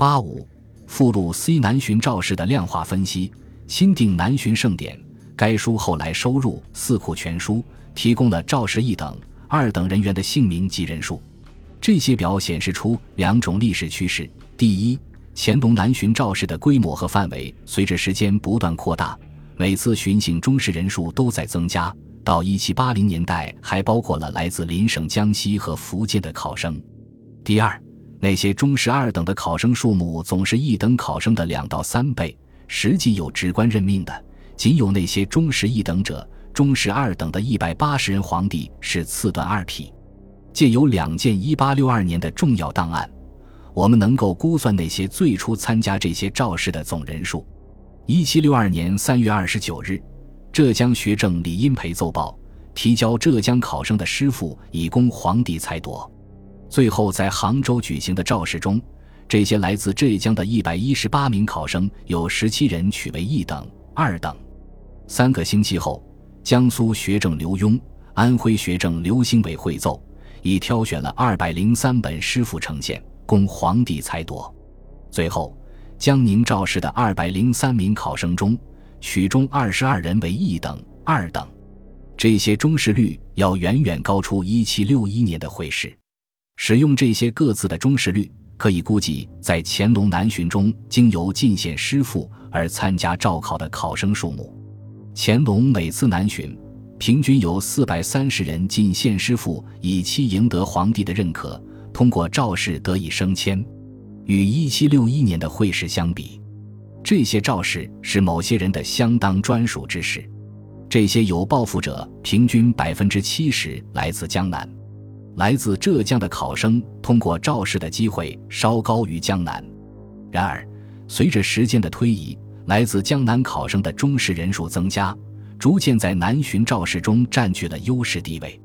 八五附录 C 南巡赵氏的量化分析，钦定南巡盛典。该书后来收入《四库全书》，提供了赵氏一等、二等人员的姓名及人数。这些表显示出两种历史趋势：第一，乾隆南巡赵氏的规模和范围随着时间不断扩大，每次巡行中士人数都在增加，到一七八零年代还包括了来自邻省江西和福建的考生；第二。那些中士二等的考生数目总是一等考生的两到三倍，实际有职官任命的仅有那些中士一等者。中士二等的一百八十人皇帝是次段二批。借有两件一八六二年的重要档案，我们能够估算那些最初参加这些召试的总人数。一七六二年三月二十九日，浙江学政李荫培奏报，提交浙江考生的师傅以供皇帝裁夺。最后，在杭州举行的召试中，这些来自浙江的一百一十八名考生，有十七人取为一等、二等。三个星期后，江苏学政刘墉、安徽学政刘兴伟会奏，已挑选了二百零三本诗赋呈现，供皇帝裁夺。最后，江宁召试的二百零三名考生中，取中二十二人为一等、二等。这些中试率要远远高出一七六一年的会试。使用这些各自的中试率，可以估计在乾隆南巡中经由进献师傅而参加召考的考生数目。乾隆每次南巡，平均有四百三十人进献师傅，以期赢得皇帝的认可，通过召试得以升迁。与一七六一年的会试相比，这些召试是某些人的相当专属之事。这些有抱负者，平均百分之七十来自江南。来自浙江的考生通过赵氏的机会稍高于江南，然而，随着时间的推移，来自江南考生的中试人数增加，逐渐在南巡赵氏中占据了优势地位。